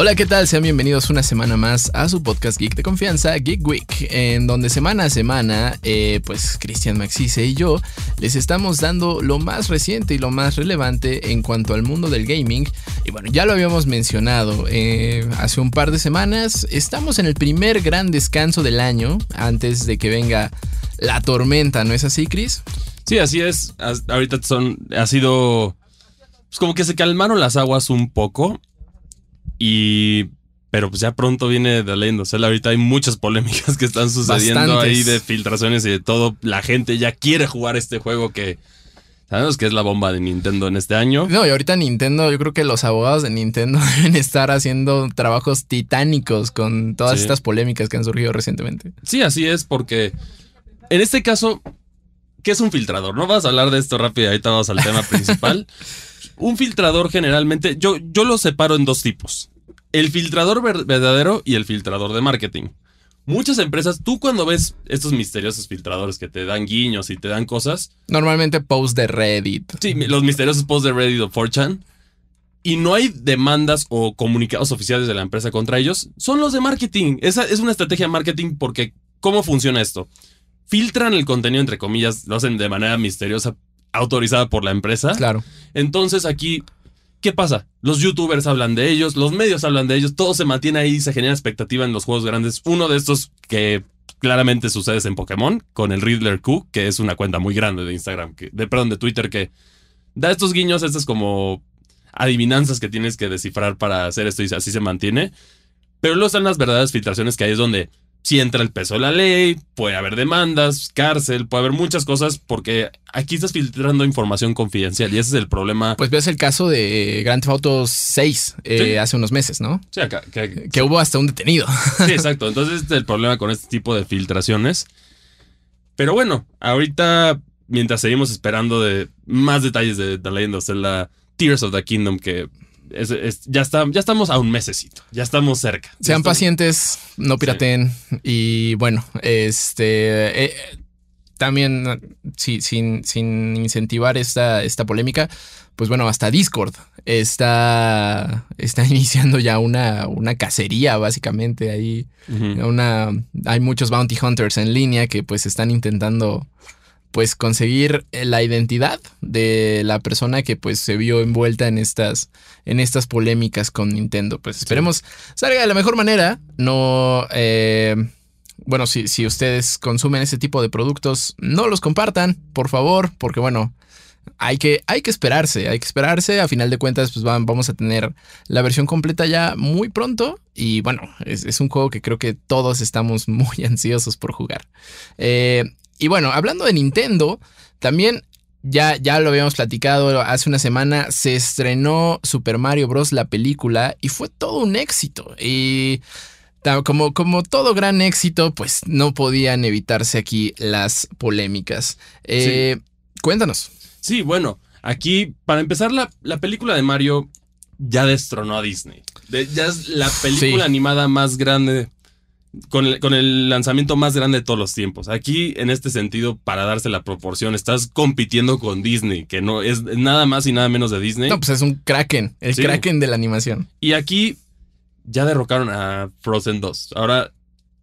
Hola, ¿qué tal? Sean bienvenidos una semana más a su podcast geek de confianza, Geek Week, en donde semana a semana, eh, pues Cristian Maxice y yo les estamos dando lo más reciente y lo más relevante en cuanto al mundo del gaming. Y bueno, ya lo habíamos mencionado eh, hace un par de semanas, estamos en el primer gran descanso del año antes de que venga la tormenta, ¿no es así, Chris? Sí, así es. Ahorita son, ha sido, pues como que se calmaron las aguas un poco y pero pues ya pronto viene The Legend of Ahorita hay muchas polémicas que están sucediendo ahí de filtraciones y de todo. La gente ya quiere jugar este juego que sabemos que es la bomba de Nintendo en este año. No, y ahorita Nintendo, yo creo que los abogados de Nintendo deben estar haciendo trabajos titánicos con todas estas polémicas que han surgido recientemente. Sí, así es, porque en este caso, ¿qué es un filtrador? No vas a hablar de esto rápido, ahorita vamos al tema principal. Un filtrador generalmente, yo, yo lo separo en dos tipos. El filtrador verdadero y el filtrador de marketing. Muchas empresas, tú cuando ves estos misteriosos filtradores que te dan guiños y te dan cosas. Normalmente posts de Reddit. Sí, los misteriosos posts de Reddit o 4chan. Y no hay demandas o comunicados oficiales de la empresa contra ellos. Son los de marketing. Esa es una estrategia de marketing porque ¿cómo funciona esto? Filtran el contenido, entre comillas, lo hacen de manera misteriosa autorizada por la empresa. Claro. Entonces aquí, ¿qué pasa? Los youtubers hablan de ellos, los medios hablan de ellos, todo se mantiene ahí, se genera expectativa en los juegos grandes. Uno de estos que claramente sucede en Pokémon, con el Riddler Q, que es una cuenta muy grande de Instagram, que, de, perdón, de Twitter, que da estos guiños, estas como adivinanzas que tienes que descifrar para hacer esto y así se mantiene. Pero luego están las verdaderas filtraciones que hay es donde si entra el peso de la ley, puede haber demandas, cárcel, puede haber muchas cosas porque aquí estás filtrando información confidencial y ese es el problema. Pues ves el caso de Grand Theft Auto 6 eh, hace unos meses, ¿no? Sí, acá, que, hubo hasta un detenido. Sí, exacto. Entonces este es el problema con este tipo de filtraciones. Pero bueno, ahorita mientras seguimos esperando de más detalles de The Legend of Zelda Tears of the Kingdom que ya, está, ya estamos a un mesecito, ya estamos cerca. Sean pacientes, no pirateen. Y bueno, este eh, también sin, sin incentivar esta, esta polémica, pues bueno, hasta Discord está, está iniciando ya una, una cacería, básicamente. Ahí una, hay muchos bounty hunters en línea que pues están intentando pues conseguir eh, la identidad de la persona que pues se vio envuelta en estas en estas polémicas con Nintendo. Pues esperemos salga de la mejor manera. No eh, bueno, si, si ustedes consumen ese tipo de productos, no los compartan, por favor, porque bueno, hay que, hay que esperarse, hay que esperarse. A final de cuentas, pues vamos a tener la versión completa ya muy pronto. Y bueno, es, es, un juego que creo que todos estamos muy ansiosos por jugar. Eh, y bueno, hablando de Nintendo, también ya, ya lo habíamos platicado hace una semana, se estrenó Super Mario Bros. la película y fue todo un éxito. Y como, como todo gran éxito, pues no podían evitarse aquí las polémicas. Eh, cuéntanos. Sí, bueno, aquí para empezar la, la, película de Mario ya destronó a Disney. ya es la película animada más grande con el, lanzamiento más grande de todos los tiempos. Aquí, en este sentido, para darse la proporción, estás compitiendo con Disney, que no es nada más y nada menos de Disney. No, pues es un Kraken, el Kraken de la animación. Y aquí ya derrocaron a Frozen 2. Ahora,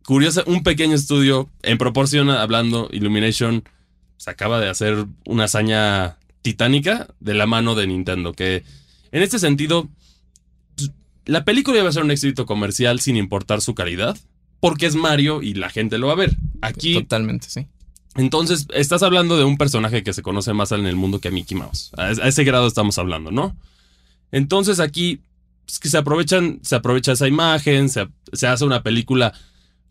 curiosa, un pequeño estudio, en proporción hablando, Illumination se acaba de hacer una hazaña titánica de la mano de Nintendo, que en este sentido, pues, la película iba a ser un éxito comercial sin importar su calidad porque es Mario y la gente lo va a ver. Aquí. Totalmente, sí. Entonces, estás hablando de un personaje que se conoce más en el mundo que Mickey Mouse. A ese grado estamos hablando, ¿no? Entonces aquí pues, que se aprovechan, se aprovecha esa imagen, se, hace una película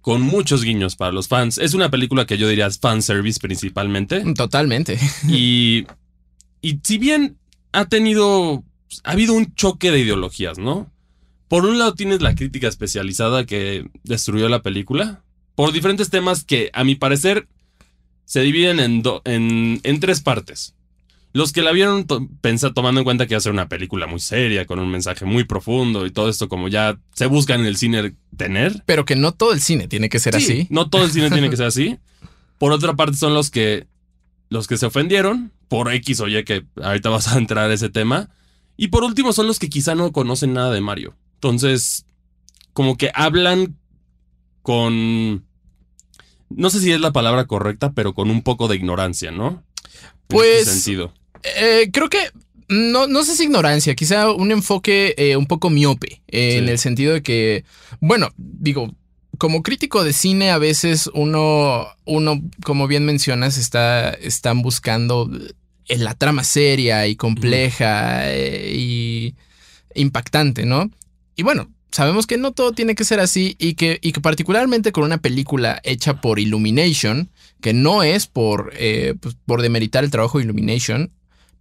con muchos guiños para los fans. Es una película que yo diría es fanservice principalmente. Totalmente. Y, y si bien ha tenido, ha habido un choque de ideologías, ¿no? Por un lado tienes la crítica especializada que destruyó la película, por diferentes temas que a mi parecer se dividen en, en, tres partes. los que la vieron to- pensa- tomando en cuenta que iba a ser una película muy seria, con un mensaje muy profundo y todo esto como ya se busca en el cine tener. Pero que no todo el cine tiene que ser Sí, así. No todo el cine tiene que ser así. Por otra parte son los que los que se ofendieron por X o Y que ahorita vas a entrar a ese tema. Y por último son los que quizá no conocen nada de Mario. Entonces, como que hablan con no sé si es la palabra correcta, pero con un poco de ignorancia, ¿no? En Pues, este sentido. Eh, creo que no, no sé si ignorancia, quizá un enfoque eh, un poco miope, eh, Sí. en el sentido de que, bueno, digo, como crítico de cine a veces uno, uno como bien mencionas, está, están buscando eh, la trama seria y compleja eh, y impactante, ¿no? Y bueno, sabemos que no todo tiene que ser así y que, y que particularmente con una película hecha por Illumination, que no es por, eh, pues, por demeritar el trabajo de Illumination,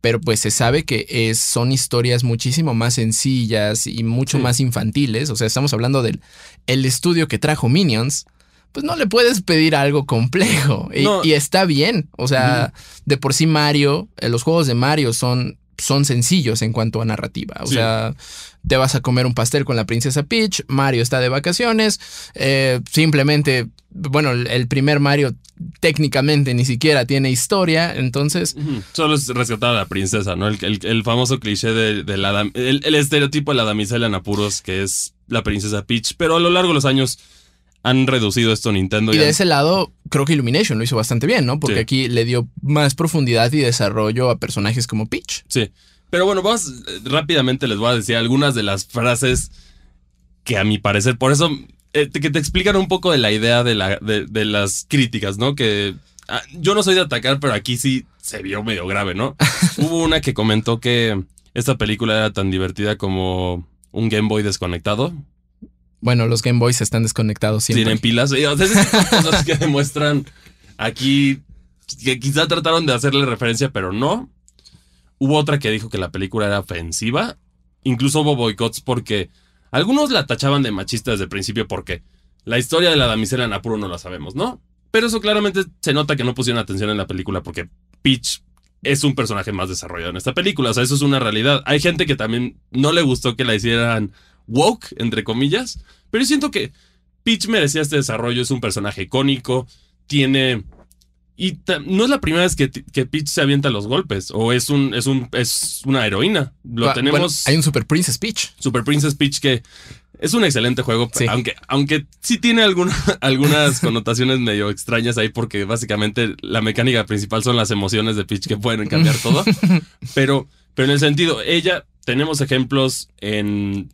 pero pues se sabe que es, son historias muchísimo más sencillas y mucho Sí. más infantiles. O sea, estamos hablando del el estudio que trajo Minions. Pues no le puedes pedir algo complejo. Y, No. y está bien. O sea, de por sí Mario, eh, los juegos de Mario son, son sencillos en cuanto a narrativa. O Sí. sea, te vas a comer un pastel con la princesa Peach, Mario está de vacaciones, eh, simplemente, bueno, el, primer Mario técnicamente ni siquiera tiene historia, entonces... Solo es rescatar a la princesa, ¿no? El, el- el famoso cliché de, de la el estereotipo de la damisela en apuros, que es la princesa Peach. Pero a lo largo de los años han reducido esto Nintendo. Y de ese lado, creo que Illumination lo hizo bastante bien, ¿no? Porque Sí. aquí le dio más profundidad y desarrollo a personajes como Peach. Sí. Pero bueno, vamos rápidamente les voy a decir algunas de las frases que a mi parecer, por eso, eh, que te explican un poco de la idea de, la, de, de las críticas, ¿no? Que ah, yo no soy de atacar, pero aquí sí se vio medio grave, ¿no? Hubo una que comentó que esta película era tan divertida como un Game Boy desconectado. Bueno, los Game Boys están desconectados siempre. Tienen pilas. Y, o cosas que demuestran aquí que quizá trataron de hacerle referencia, pero no. Hubo otra que dijo que la película era ofensiva. Incluso hubo boicots porque algunos la tachaban de machista desde el principio porque la historia de la damisela en apuro no la sabemos, ¿no? Pero eso claramente se nota que no pusieron atención en la película porque Peach es un personaje más desarrollado en esta película. O sea, eso es una realidad. Hay gente que también no le gustó que la hicieran woke, entre comillas. Pero yo siento que Peach merecía este desarrollo. Es un personaje icónico. Tiene. Y no es la primera vez que, que Peach se avienta los golpes. O es un. es un. es una heroína. Lo Ah, tenemos. bueno, hay un Super Princess Peach. Super Princess Peach que es un excelente juego, Sí. aunque, aunque sí tiene alguna- algunas connotaciones medio extrañas ahí porque básicamente la mecánica principal son las emociones de Peach que pueden cambiar todo. pero, pero en el sentido, ella, tenemos ejemplos en,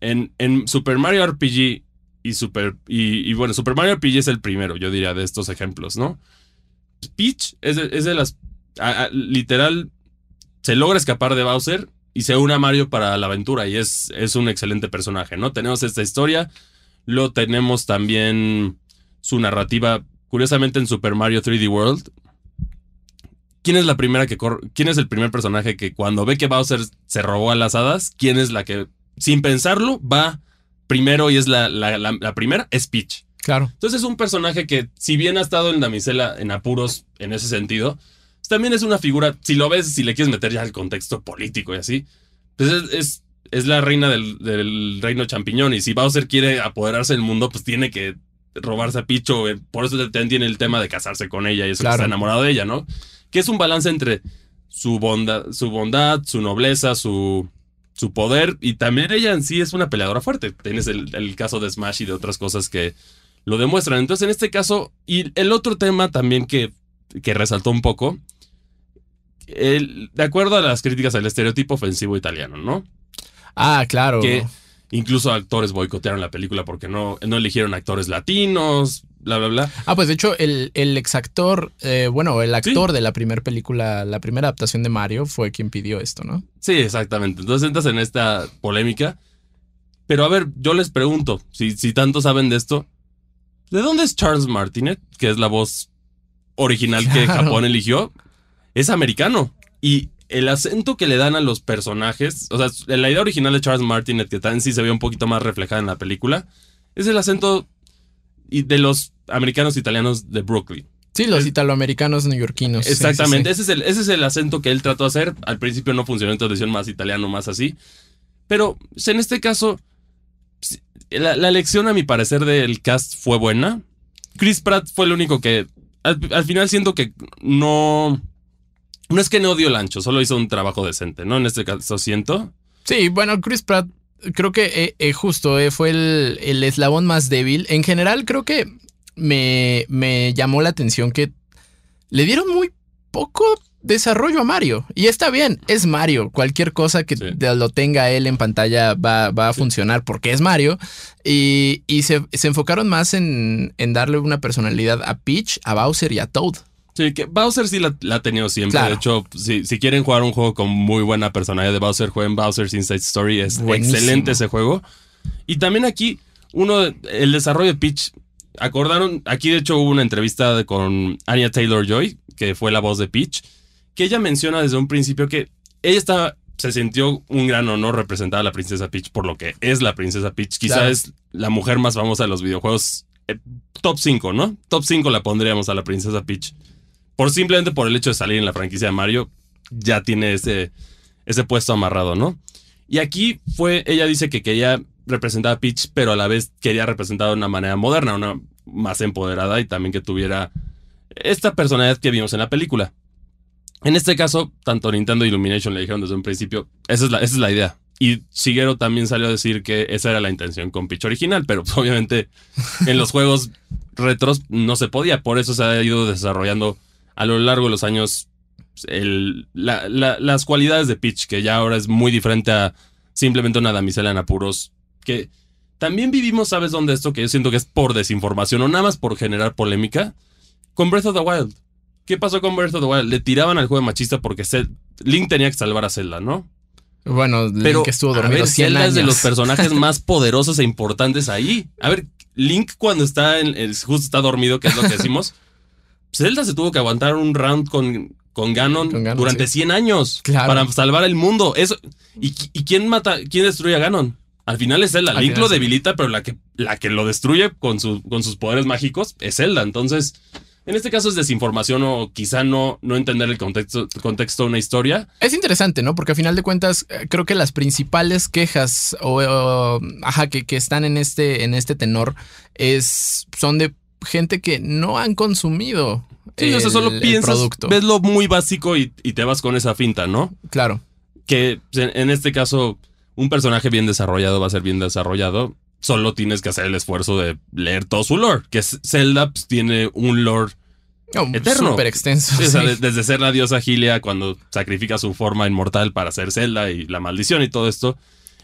en, en Super Mario RPG y Super, y, bueno, Super Mario RPG es el primero, yo diría, de estos ejemplos, ¿no? Peach es de, es de las, literal, se logra escapar de Bowser y se une a Mario para la aventura y es, es un excelente personaje, ¿no? Tenemos esta historia, lo tenemos también su narrativa, curiosamente en Super Mario 3D World. ¿Quién es la primera que quién es el primer personaje que cuando ve que Bowser se robó a las hadas, quién es la que sin pensarlo va primero y es la, la- la- la primera? Es Peach. Claro. Entonces es un personaje que, si bien ha estado en Damisela en apuros en ese sentido, pues también es una figura, si lo ves, si le quieres meter ya al contexto político y así, pues es, es, es la reina del, del reino champiñón y si Bowser quiere apoderarse del mundo, pues tiene que robarse a Picho, eh, por eso también tiene el tema de casarse con ella y eso que Claro. está enamorado de ella, ¿no? Que es un balance entre su bondad, su, bondad, su nobleza, su, su poder y también ella en sí es una peleadora fuerte. Tienes el, el caso de Smash y de otras cosas que lo demuestran. Entonces, en este caso, y el otro tema también que, que resaltó un poco, el- de acuerdo a las críticas al estereotipo ofensivo italiano, ¿no? Ah, claro. Que incluso actores boicotearon la película porque no, no eligieron actores latinos, bla, bla, bla. Ah, pues de hecho, el, el exactor, eh, bueno, el actor de la primera película, la primera adaptación de Mario, fue quien pidió esto, ¿no? Sí, exactamente. Entonces entras en esta polémica. Pero a ver, yo les pregunto, si, si tanto saben de esto, ¿de dónde es Charles Martinet, que es la voz original que. Japón eligió? Es americano. Y el acento que le dan a los personajes, o sea, la idea original de Charles Martinet, que también sí se ve un poquito más reflejada en la película, es el acento y de los americanos italianos de Brooklyn. Sí, los italoamericanos neoyorquinos. sí, sí, Exactamente, sí. Ese, es el, ese es el acento que él trató de hacer. Al principio no funcionó, entonces hicieron más italiano, más así. Pero pues, en este caso, sí, la, la elección, a mi parecer, del cast fue buena. Chris Pratt fue el único que. Al, al final siento que no. No es que no dio el ancho, solo hizo un trabajo decente, ¿no? En este caso siento. Sí, bueno, Chris Pratt creo que eh, eh, justo eh, fue el, el eslabón más débil. En general creo que me, me llamó la atención que le dieron muy poco desarrollo a Mario. Y está bien, es Mario. Cualquier cosa que Sí. lo tenga él en pantalla va, va a funcionar porque es Mario. Y, y se, se enfocaron más en, en darle una personalidad a Peach, a Bowser y a Toad. Sí, que Bowser sí la, la ha tenido siempre. Claro. De hecho, si, si quieren jugar un juego con muy buena personalidad de Bowser, jueguen Bowser's Inside Story. Es Buenísimo. excelente ese juego. Y también aquí, uno, el desarrollo de Peach. Acordaron, aquí de hecho hubo una entrevista con Anya Taylor Joy, que fue la voz de Peach, que ella menciona desde un principio que ella estaba, se sintió un gran honor representar a la princesa Peach por lo que es la princesa Peach. Quizá Claro. es la mujer más famosa de los videojuegos. eh, top 5, ¿no? Top 5 la pondríamos a la princesa Peach por simplemente por el hecho de salir en la franquicia de Mario, ya tiene ese, ese puesto amarrado, ¿no? Y aquí fue, ella dice que quería representar a Peach, pero a la vez quería representar de una manera moderna, una más empoderada y también que tuviera esta personalidad que vimos en la película. En este caso, tanto Nintendo Illumination le dijeron desde un principio, esa es la, idea. Y Shigeru también salió a decir que esa era la intención con Peach original, pero pues, obviamente en los juegos retros no se podía, por eso se ha ido desarrollando a lo largo de los años las cualidades de Peach, que ya ahora es muy diferente a simplemente una damisela en apuros, que también vivimos, ¿sabes dónde esto? Que yo siento que es por desinformación o nada más por generar polémica, con Breath of the Wild. ¿Qué pasó con Breath of the Wild? Le tiraban al juego machista porque Link tenía que salvar a Zelda, ¿no? Bueno, Pero Link estuvo a dormido ver, 100 Zelda años. es de los personajes más poderosos e importantes ahí. A ver, Link cuando está en, en- justo está dormido, que es lo que decimos. Zelda se tuvo que aguantar un round con, con Ganon, Con Ganon, durante sí. 100 años Claro. para salvar el mundo. Eso, ¿y, ¿Y quién mata, quién destruye a Ganon? Al final es Zelda. Link lo debilita, pero la que, la que lo destruye con, su, con sus poderes mágicos es Zelda. Entonces, en este caso es desinformación o quizá no, no entender el contexto, contexto de una historia. Es interesante, ¿no? Porque a final de cuentas, eh, creo que las principales quejas o, o, ajá, que, que están en este, en este tenor es, son de gente que no han consumido Sí, o sea, solo el- el piensas, producto. ves lo muy básico y, y te vas con esa finta, ¿no? Claro. Que pues, en este caso, un personaje bien desarrollado va a ser bien desarrollado. Solo tienes que hacer el esfuerzo de leer todo su lore. Que Zelda pues, tiene un lore. Oh, Eterno. Súper extenso. sí, o sea, desde ser la diosa Gilia cuando sacrifica su forma inmortal para ser Zelda y la maldición y todo esto.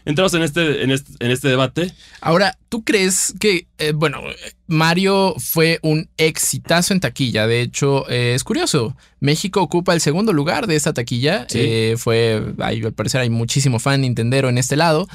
Entramos en este, en este, en este debate. Ahora, ¿tú crees que, eh, bueno, Mario fue un exitazo en taquilla? De hecho, eh, es curioso. México ocupa el segundo lugar de esta taquilla. Sí. Eh, fue, hay- al parecer hay muchísimo fan Nintendero en este lado.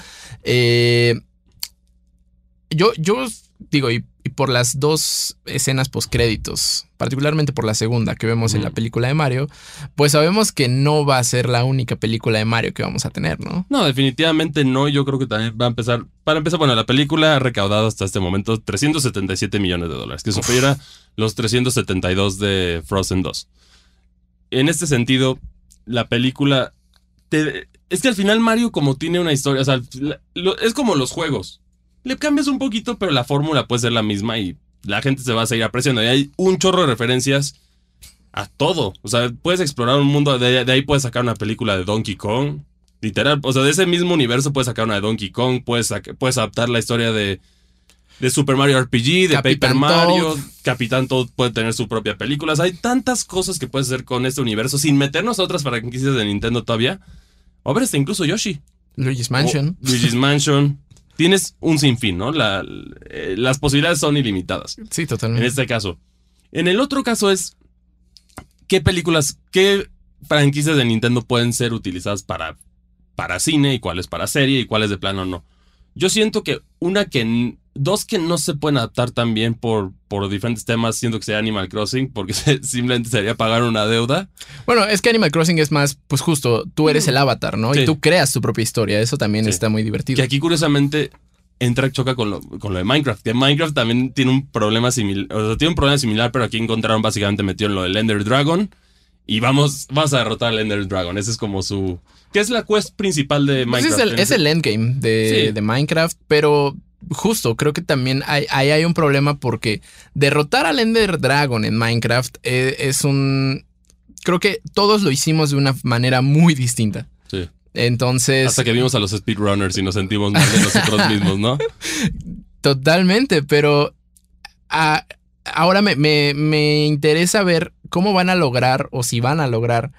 Yo, yo digo, y, y por las dos escenas postcréditos, particularmente por la segunda que vemos en la película de Mario, pues sabemos que no va a ser la única película de Mario que vamos a tener, ¿no? No, definitivamente no. Yo creo que también va a empezar. Para empezar, bueno, la película ha recaudado hasta este momento 377 millones de dólares, que supera los 372 de Frozen 2. En este sentido, la película. te- es que al final Mario, como tiene una historia, o sea, es como los juegos. Le cambias un poquito, pero la fórmula puede ser la misma y la gente se va a seguir apreciando. Y hay un chorro de referencias a todo. O sea, puedes explorar un mundo, de, de ahí puedes sacar una película de Donkey Kong. Literal, o sea, de ese mismo universo puedes sacar una de Donkey Kong, puedes, puedes adaptar la historia de, de Super Mario RPG, de Capitán Paper Mario, Toad. Capitán Toad puede tener su propia película. O sea, hay tantas cosas que puedes hacer con este universo sin meternos a otras franquicias de Nintendo todavía. O ver, hasta incluso Yoshi. Luigi's Mansion. O Luigi's Mansion. Tienes un sinfín, ¿no? La- eh, las posibilidades son ilimitadas Sí, en totalmente. este caso. En el otro caso es qué películas, qué franquicias de Nintendo pueden ser utilizadas para, para cine y cuáles para serie y cuáles de plano no. Yo siento que una que, dos que no se pueden adaptar tan bien por, por diferentes temas, siento que sería Animal Crossing, porque se- simplemente sería pagar una deuda. Bueno, es que Animal Crossing es más, pues justo, tú eres el avatar, ¿no? Sí. Y tú creas tu propia historia. Eso también Sí. está muy divertido. Que aquí curiosamente entra choca con lo, con lo de Minecraft. Que Minecraft también tiene un problema similar. O sea, tiene un problema similar, pero aquí encontraron básicamente metido en lo del Ender Dragon. Y vamos, vas a derrotar al Ender Dragon. Ese es como su. ¿Qué es la quest principal de Pues Minecraft? es, el, es el endgame de, Sí. de Minecraft, pero justo creo que también hay, ahí hay un problema porque derrotar al Ender Dragon en Minecraft eh, es un... Creo que todos lo hicimos de una manera muy distinta. Sí. Entonces, Hasta que vimos a los speedrunners y nos sentimos mal de nosotros mismos, ¿no? totalmente, pero a- ahora me, me- me interesa ver cómo van a lograr o si van a lograr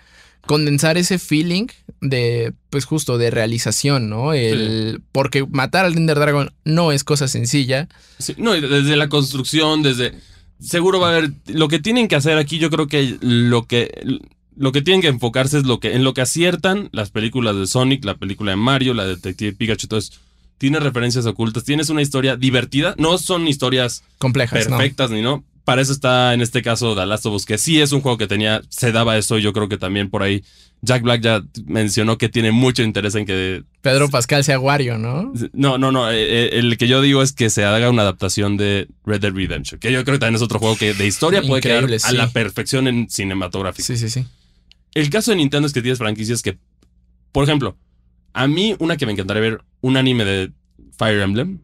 condensar ese feeling de, pues justo, de realización, ¿no? El, Porque matar al Ender Dragon no es cosa sencilla. Sí, no, desde la construcción, desde. Seguro va a haber. Lo que tienen que hacer aquí, yo creo que lo que. Lo que tienen que enfocarse es lo que, en lo que aciertan las películas de Sonic, la película de Mario, la de Detective Pikachu, entonces tiene referencias ocultas, tienes una historia divertida, no son historias Complejas, ¿no? perfectas ni no. Para eso está en este caso The Last of Us, que sí es un juego que tenía, se daba eso, yo creo que también por ahí Jack Black ya mencionó que tiene mucho interés en que Pedro Pascal sea Wario, ¿no? no, no, no. eh, eh, El que yo digo es que se haga una adaptación de Red Dead Redemption. Que yo creo que también es otro juego que de historia puede sí. a la perfección en cinematográfico. Sí, sí, sí. El caso de Nintendo es que tienes franquicias que, por ejemplo, a mí una que me encantaría ver, un anime de Fire Emblem,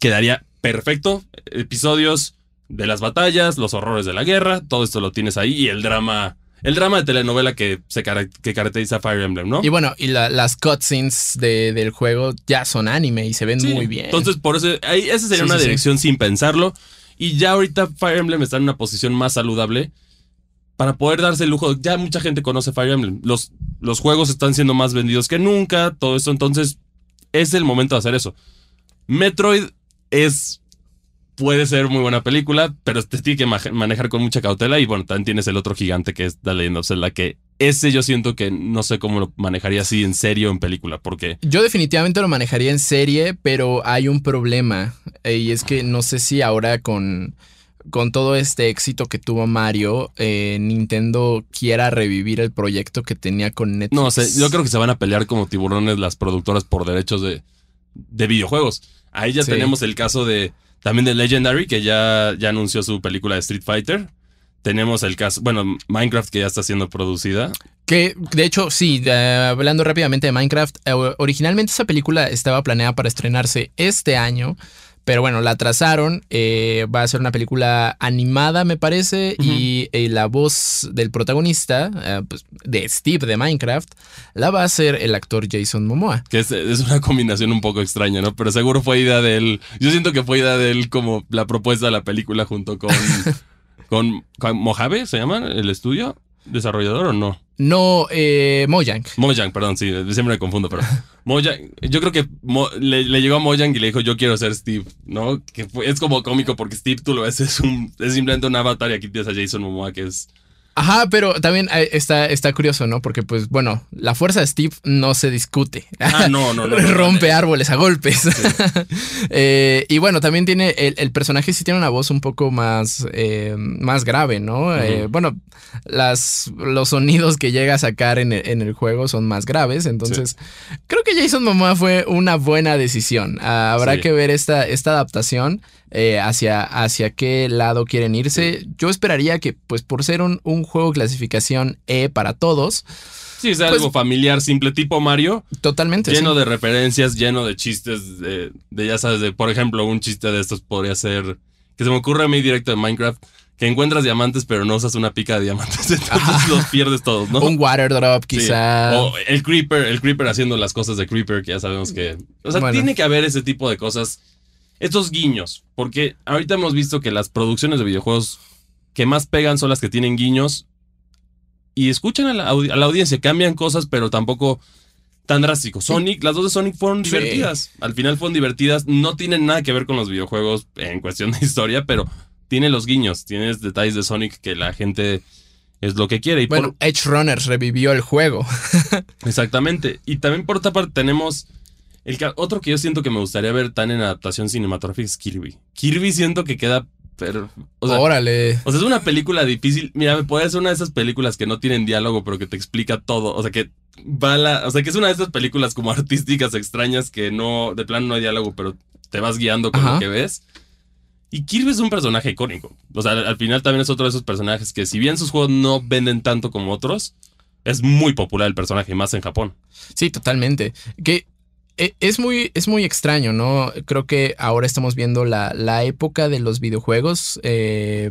quedaría perfecto. Episodios de las batallas, los horrores de la guerra, todo esto lo tienes ahí y el drama, el drama de telenovela que, se cara- que caracteriza Fire Emblem, ¿no? Y bueno, y la- las cutscenes de- del juego ya son anime y se ven Sí, muy bien. Entonces, por eso, ahí, esa sería Sí, una sí. dirección sin pensarlo. Y ya ahorita Fire Emblem está en una posición más saludable para poder darse el lujo. Ya mucha gente conoce Fire Emblem. Los, los juegos están siendo más vendidos que nunca, todo esto. Entonces, es el momento de hacer eso. Metroid es. Puede ser muy buena película, pero te tiene que ma- manejar con mucha cautela. Y bueno, también tienes el otro gigante que es The Legend of Zelda, que ese yo siento que no sé cómo lo manejaría así en serio en película, porque Yo definitivamente lo manejaría en serie, pero hay un problema. eh, y es que no sé si ahora con, con todo este éxito que tuvo Mario, eh, Nintendo quiera revivir el proyecto que tenía con Netflix. No sé, yo creo que se van a pelear como tiburones las productoras por derechos de, de videojuegos. Ahí ya Sí. tenemos el caso de también de Legendary, que ya, ya anunció su película de Street Fighter. Tenemos el caso, bueno, Minecraft que ya está siendo producida. Que, de hecho, sí, hablando rápidamente de Minecraft, eh, originalmente esa película estaba planeada para estrenarse este año, pero bueno, la atrasaron. eh, va a ser una película animada, me parece, y eh, la voz del protagonista, eh, pues, de Steve de Minecraft, la va a hacer el actor Jason Momoa. Que es, es una combinación un poco extraña, ¿no? Pero seguro fue idea de él. Yo siento que fue idea de él como la propuesta de la película junto con, con, con Mojave, ¿se llama el estudio? ¿Desarrollador o no? No, eh, Mojang. Mojang, perdón, sí, siempre me confundo, pero Mojang, yo creo que Mo- le, le llegó a Mojang y le dijo, yo quiero ser Steve, ¿no? Que fue- es como cómico porque Steve, tú lo ves, es, un, es simplemente un avatar y aquí tienes a Jason Momoa, que es... Ajá, pero también eh, está, está curioso, ¿no? Porque, pues, bueno, la fuerza de Steve no se discute. Ah, no, no, no. no, Rompe no, árboles a golpes. Eh, y bueno, también tiene. El, el personaje sí tiene una voz un poco más, eh, más grave, ¿no? Eh, bueno, las, los sonidos que llega a sacar en el, en el juego son más graves. Entonces, creo que Jason Momoa fue una buena decisión. Ah, habrá Sí. que ver esta, esta adaptación. Eh, hacia, hacia qué lado quieren irse. Yo esperaría que, pues por ser un, un juego clasificación E para todos, Sí, es Pues- algo familiar, simple, tipo Mario, totalmente. lleno sí. de referencias, lleno de chistes, de, de, ya sabes, de, por ejemplo, un chiste de estos podría ser, que se me ocurre a mí directo de Minecraft, que encuentras diamantes pero no usas una pica de diamantes, entonces los pierdes todos, ¿no? Un water drop, Sí. quizá. O el Creeper, el Creeper haciendo las cosas de Creeper, que ya sabemos que. O sea, Bueno. tiene que haber ese tipo de cosas. Estos guiños. Porque ahorita hemos visto que las producciones de videojuegos que más pegan son las que tienen guiños. Y escuchan a la, a la audiencia, cambian cosas, pero tampoco tan drásticos. Sonic, las dos de Sonic fueron Sí. divertidas. Al final fueron divertidas. No tienen nada que ver con los videojuegos en cuestión de historia, pero tiene los guiños. Tienes detalles de Sonic que la gente es lo que quiere. Y por- bueno, Edge Runners revivió el juego. Exactamente. Y también por otra parte tenemos el otro que yo siento que me gustaría ver tan en adaptación cinematográfica es Kirby. Kirby siento que queda pero o sea, Órale. o sea, es una película difícil. Mira, me puede ser una de esas películas que no tienen diálogo, pero que te explica todo. O sea, que va la, o sea, que es una de esas películas como artísticas extrañas que no de plano no hay diálogo, pero te vas guiando con Ajá. lo que ves. Y Kirby es un personaje icónico. O sea, al, al final también es otro de esos personajes que si bien sus juegos no venden tanto como otros, es muy popular el personaje, más en Japón. Sí, totalmente. Que es muy, es muy extraño, ¿no? Creo que ahora estamos viendo la, la época de los videojuegos. eh,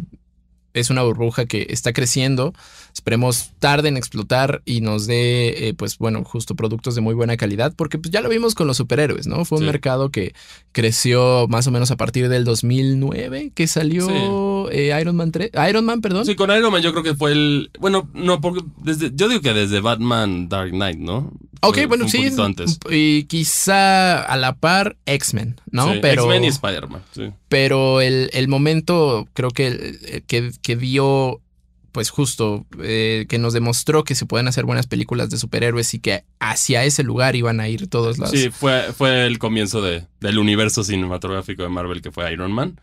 es una burbuja que está creciendo. Esperemos tarde en explotar y nos dé, eh, pues bueno, justo productos de muy buena calidad, porque pues, ya lo vimos con los superhéroes, ¿no? Fue un Sí. mercado que creció más o menos a partir del 2009, que salió eh, Iron Man 3, Iron Man, perdón. Sí, con Iron Man yo creo que fue el... Bueno, no, porque desde, yo digo que desde Batman Dark Knight, ¿no? Ok, Fue- bueno, fue sí. Antes. Y quizá a la par X-Men, ¿no? Sí, pero X-Men y Spider-Man, sí. pero el, el momento creo que, que, que dio, pues justo, eh, que nos demostró que se pueden hacer buenas películas de superhéroes y que hacia ese lugar iban a ir todos los... Sí, fue, fue el comienzo de, del universo cinematográfico de Marvel que fue Iron Man.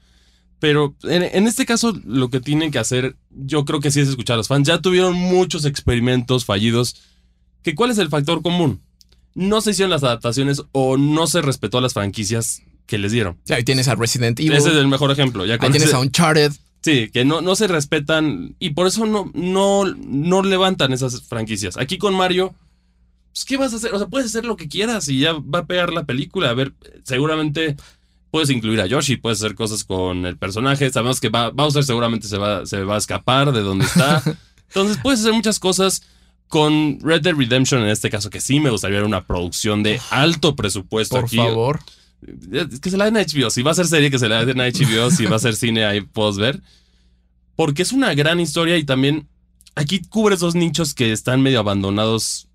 Pero en, en este caso lo que tienen que hacer, yo creo que sí es escuchar a los fans. Ya tuvieron muchos experimentos fallidos. Que ¿Cuál es el factor común? No se hicieron las adaptaciones o no se respetó a las franquicias que les dieron. Ahí tienes a Resident Evil, Ese es el mejor ejemplo. Ya ahí tienes ese- a Uncharted. Sí, que no, no se respetan y por eso no, no, no levantan esas franquicias. Aquí con Mario, pues, ¿qué vas a hacer? O sea, puedes hacer lo que quieras y ya va a pegar la película. A ver, seguramente puedes incluir a Yoshi, puedes hacer cosas con el personaje. Sabemos que Ba- Bowser seguramente se va, se va a escapar de donde está. Entonces puedes hacer muchas cosas. Con Red Dead Redemption, en este caso, que sí me gustaría ver una producción de alto presupuesto Por aquí. favor. Es que se la den a HBO. Si va a ser serie, que se la den a HBO. Si va a ser cine, ahí puedes ver. Porque es una gran historia y también aquí cubres dos nichos que están medio abandonados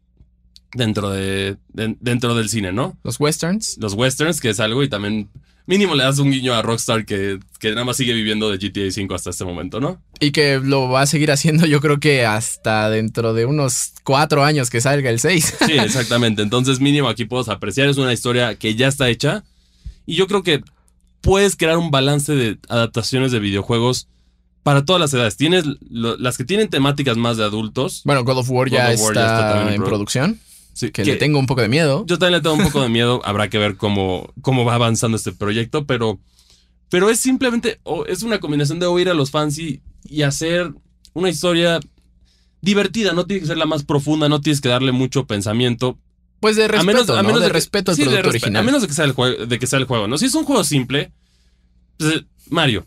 dentro, de, de- dentro del cine, ¿no? Los westerns. Los westerns, que es algo, y también mínimo le das un guiño a Rockstar que, que nada más sigue viviendo de GTA V hasta este momento, ¿no? Y que lo va a seguir haciendo yo creo que hasta dentro de unos cuatro años que salga el 6. Sí, exactamente. Entonces, mínimo aquí puedes apreciar. Es una historia que ya está hecha. Y yo creo que puedes crear un balance de adaptaciones de videojuegos para todas las edades. Tienes lo- las que tienen temáticas más de adultos. Bueno, God of War ya, God of War ya está, también en en pro- producción, Sí, que, le tengo un poco de miedo. Yo también le tengo un poco de miedo. Habrá que ver cómo, cómo va avanzando este proyecto, pero, pero es simplemente, o- es una combinación de oír a los fans y, y hacer una historia divertida. No tiene que ser la más profunda, no tienes que darle mucho pensamiento. Pues de respeto, menos- a ¿no? menos de, de que- respeto al Sí, producto original. A menos de que sea el juego, de que sea el juego, ¿no? Si es un juego simple, pues, eh, Mario.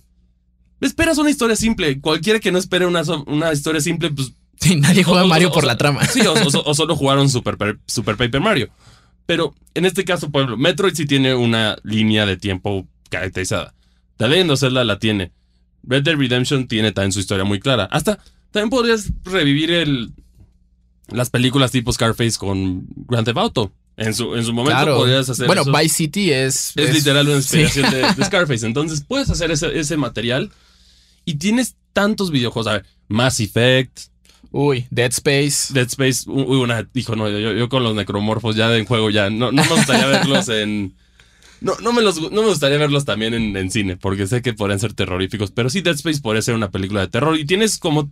Esperas una historia simple. Cualquiera que no espere una, una historia simple, pues Sí, nadie juega o- Mario o- por la trama. Sí, o, solo jugaron Super, Per- Super Paper Mario. Pero en este caso, por ejemplo, Metroid sí tiene una línea de tiempo caracterizada. The Legend of Zelda la tiene. Red Dead Redemption tiene también su historia muy clara. Hasta también podrías revivir el, las películas tipo Scarface con Grand Theft Auto. En su, en su momento Claro. podrías hacer Bueno, eso. Vice City es. Es, literal una sí. inspiración de, de Scarface. Entonces puedes hacer ese, ese material y tienes tantos videojuegos. A ver, Mass Effect, Uy, Dead Space. Dead Space, uy, una, hijo, no, yo, yo con los necromorfos ya en juego ya, no, no me gustaría verlos en... No, no, me los, no me gustaría verlos también en, en cine, porque sé que podrían ser terroríficos, pero sí Dead Space podría ser una película de terror y tienes como...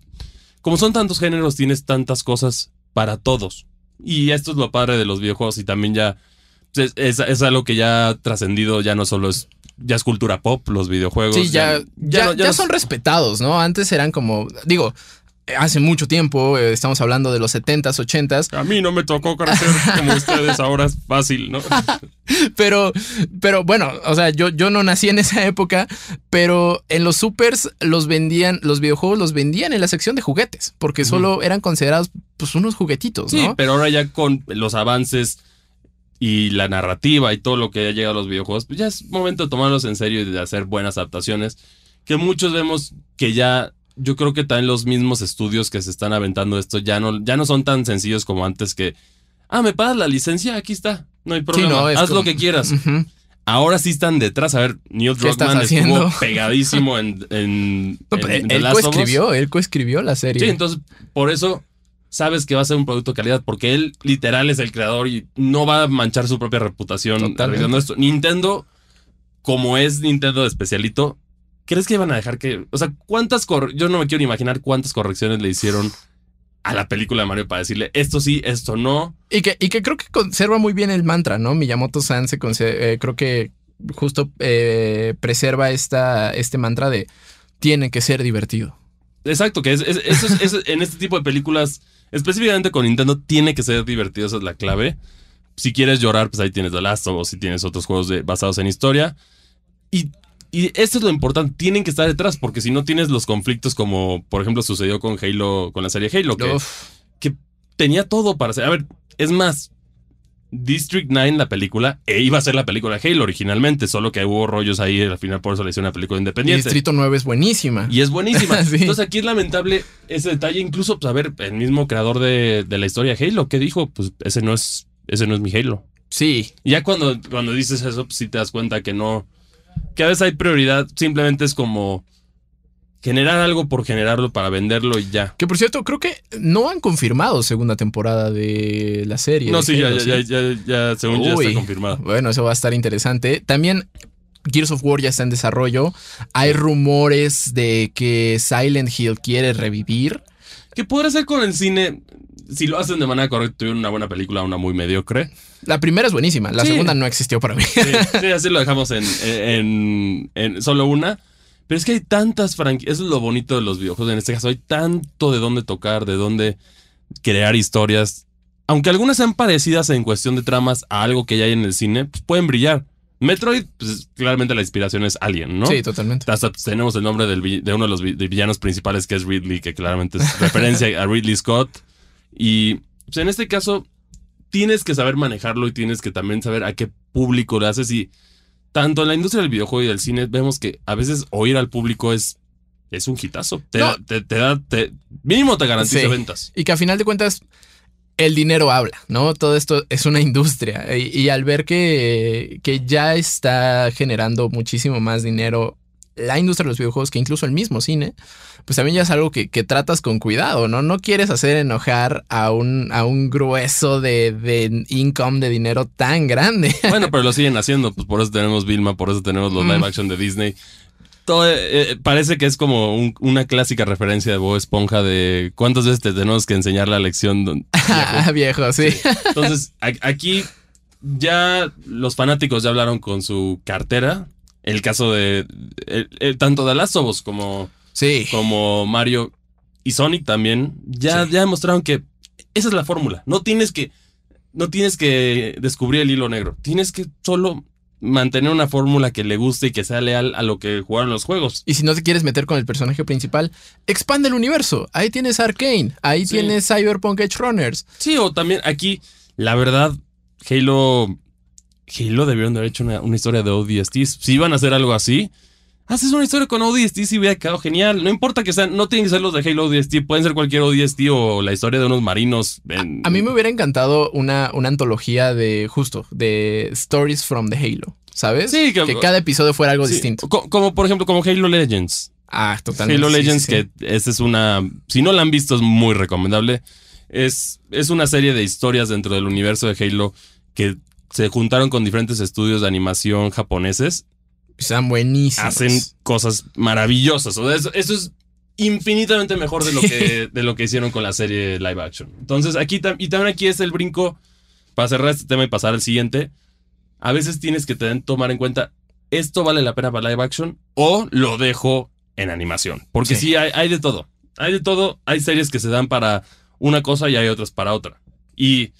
Como son tantos géneros, tienes tantas cosas para todos. Y esto es lo padre de los videojuegos y también ya... Es, es, es algo que ya ha trascendido, ya no solo es... Ya es cultura pop, los videojuegos. Sí, ya, ya, no- ya no- son respetados, ¿no? Antes eran como. Digo, hace mucho tiempo, eh, estamos hablando de los 70s, 80s, A mí no me tocó crecer como ustedes, ahora es fácil, ¿no? pero, pero bueno, o sea, yo, yo no nací en esa época, pero en los supers los vendían, los videojuegos los vendían en la sección de juguetes, porque solo eran considerados pues unos juguetitos, Sí, ¿no? pero ahora ya con los avances y la narrativa y todo lo que ha llegado a los videojuegos, pues ya es momento de tomarlos en serio y de hacer buenas adaptaciones. Que muchos vemos que ya, yo creo que también los mismos estudios que se están aventando esto ya no, ya no son tan sencillos como antes que, ah, me pagas la licencia, aquí está, no hay problema, no, haz como- lo que quieras. Ahora sí están detrás. A ver, Neil ¿Qué estás Druckmann estuvo pegadísimo en, en, No, en él, The él coescribió, él coescribió la serie. Sí, entonces por eso sabes que va a ser un producto de calidad, porque él literal es el creador y no va a manchar su propia reputación Totalmente. esto. Nintendo, como es Nintendo de especialito, ¿crees que iban a dejar que, o sea, cuántas cor yo no me quiero ni imaginar cuántas correcciones le hicieron a la película de Mario para decirle esto sí, esto no. Y que, y que creo que conserva muy bien el mantra, ¿no? Miyamoto San se eh, creo que justo eh, preserva esta, este mantra de tiene que ser divertido. Exacto, que es, es- eso es- eso- en este tipo de películas, específicamente con Nintendo, tiene que ser divertido, esa es la clave. Si quieres llorar, pues ahí tienes The Last of Us, si tienes otros juegos de- basados en historia. Y, y esto es lo importante, tienen que estar detrás, porque si no tienes los conflictos como, por ejemplo, sucedió con Halo, con la serie Halo, que, que tenía todo para ser. A ver, es más, District 9, la película, e iba a ser la película de Halo originalmente, solo que hubo rollos ahí, al final por eso le hicieron una película y independiente. Distrito 9 es buenísima. Y es buenísima. Sí. Entonces aquí es lamentable ese detalle. Incluso, pues, a ver, el mismo creador de, de la historia Halo, ¿qué dijo? Pues ese no es, ese no es mi Halo. Sí, Y ya cuando, cuando dices eso, pues sí te das cuenta que no. Que a veces hay prioridad. Simplemente es como generar algo por generarlo para venderlo y ya. que por cierto, creo que no han confirmado segunda temporada de la serie. No, sí, ya, ya, ya, ya, según ya está confirmado. Bueno, eso va a estar interesante. También Gears of War ya está en desarrollo. Hay rumores de que Silent Hill quiere revivir. ¿Qué podrá hacer con el cine? Si lo hacen de manera correcta, tuvieron una buena película, una muy mediocre. La primera es buenísima, la Sí. segunda no existió para mí. Sí, sí, así lo dejamos en, en- en solo una. Pero es que hay tantas franquicias. Eso es lo bonito de los videojuegos. En este caso, hay tanto de dónde tocar, de dónde crear historias. Aunque algunas sean parecidas en cuestión de tramas a algo que ya hay en el cine, pues pueden brillar. Metroid, pues claramente la inspiración es Alien, ¿no? Sí, totalmente. Hasta tenemos el nombre del de uno de los de villanos principales que es Ridley, que claramente es referencia a Ridley Scott. Y pues, en este caso, tienes que saber manejarlo y tienes que también saber a qué público lo haces. Y tanto en la industria del videojuego y del cine, vemos que a veces oír al público es, es un hitazo. Te, No. da- te, te da, te- mínimo te garantiza Sí. ventas. Y que a final de cuentas el dinero habla, ¿no? Todo esto es una industria y, y al ver que, que ya está generando muchísimo más dinero la industria de los videojuegos que incluso el mismo cine, pues también ya es algo que, que tratas con cuidado, ¿no? No quieres hacer enojar a un, a un grueso de, de income de dinero tan grande. Bueno, pero lo siguen haciendo, pues por eso tenemos Vilma, por eso tenemos los Mm. live action de Disney. Todo, eh, eh, parece que es como un- una clásica referencia de Bob Esponja de cuántas veces te tenemos que enseñar la lección. don- viejo? Viejo, sí. Entonces, a- aquí ya los fanáticos ya hablaron con su cartera. El caso de el- el- tanto de Last of Us como, Sí. como Mario y Sonic también ya, Sí. ya demostraron que esa es la fórmula. No tienes que no tienes que descubrir el hilo negro. Tienes que solo mantener una fórmula que le guste y que sea leal a lo que jugaron los juegos. Y si no te quieres meter con el personaje principal, expande el universo. Ahí tienes Arkane, ahí Sí. tienes Cyberpunk Edge Runners. Sí, o también aquí, la verdad, Halo. Halo debieron de haber hecho una, una historia de ODSTs. Si iban a hacer algo así, haces una historia con ODSTs y hubiera quedado genial. No importa que sean, no tienen que ser los de Halo ODST, pueden ser cualquier ODST o la historia de unos marinos. en- A mí me hubiera encantado una, una antología de justo, de Stories from the Halo, ¿sabes? Sí, que- que, cada episodio fuera algo Sí, distinto. co- Como, por ejemplo, como Halo Legends. Ah, totalmente. Halo sí, Legends, sí, que esa es una. Si no la han visto, es muy recomendable. Es, es una serie de historias dentro del universo de Halo que se juntaron con diferentes estudios de animación japoneses. Están buenísimos. Hacen cosas maravillosas. O sea, eso, eso es infinitamente mejor de lo, que, de lo que hicieron con la serie live action. Entonces, aquí y también aquí es el brinco para cerrar este tema y pasar al siguiente. A veces tienes que también tomar en cuenta, ¿esto vale la pena para live action o lo dejo en animación? Porque Sí. sí, hay, hay de todo. Hay de todo. Hay series que se dan para una cosa y hay otras para otra. Y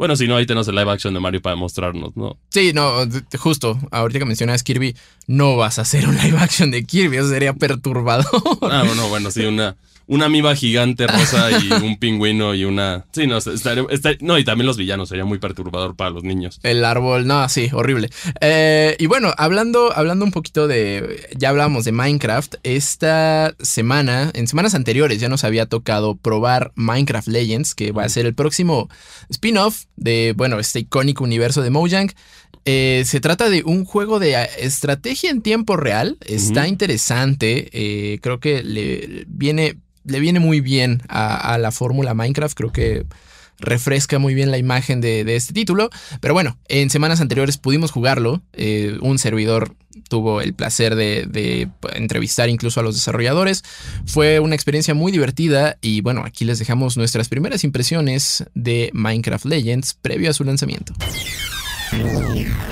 bueno, si no, ahí tenemos el live action de Mario para mostrarnos, ¿no? Sí, no, justo, ahorita que mencionas Kirby, no vas a hacer un live action de Kirby, eso sería perturbador. Ah, bueno, bueno, sí, una, una amiba gigante rosa y un pingüino y una. Sí, no, estaría- estaría- no, y también los villanos, sería muy perturbador para los niños. El árbol, no, sí, horrible. Eh, y bueno, hablando, hablando un poquito de, ya hablábamos de Minecraft, esta semana, en semanas anteriores ya nos había tocado probar Minecraft Legends, que va a ser el próximo spin-off de, bueno, este icónico universo de Mojang. Eh, se trata de un juego de eh, estrategia en tiempo real, está interesante, eh, creo que le viene, le viene muy bien a, la fórmula Minecraft, creo que refresca muy bien la imagen de, este título. Pero bueno, en semanas anteriores pudimos jugarlo. eh, un servidor tuvo el placer de entrevistar incluso a los desarrolladores. Fue una experiencia muy divertida y bueno, aquí les dejamos nuestras primeras impresiones de Minecraft Legends previo a su lanzamiento.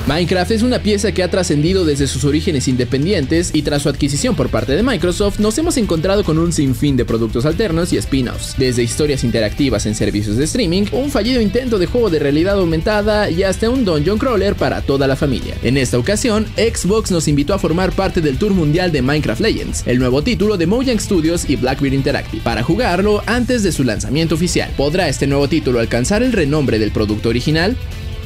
Minecraft es una pieza que ha trascendido desde sus orígenes independientes y tras su adquisición por parte de Microsoft nos hemos encontrado con un sinfín de productos alternos y spin-offs, desde historias interactivas en servicios de streaming, un fallido intento de juego de realidad aumentada y hasta un dungeon crawler para toda la familia. En esta ocasión, Xbox nos invitó a formar parte del tour mundial de Minecraft Legends, el nuevo título de Mojang Studios y Blackbeard Interactive, para jugarlo antes de su lanzamiento oficial. ¿Podrá este nuevo título alcanzar el renombre del producto original?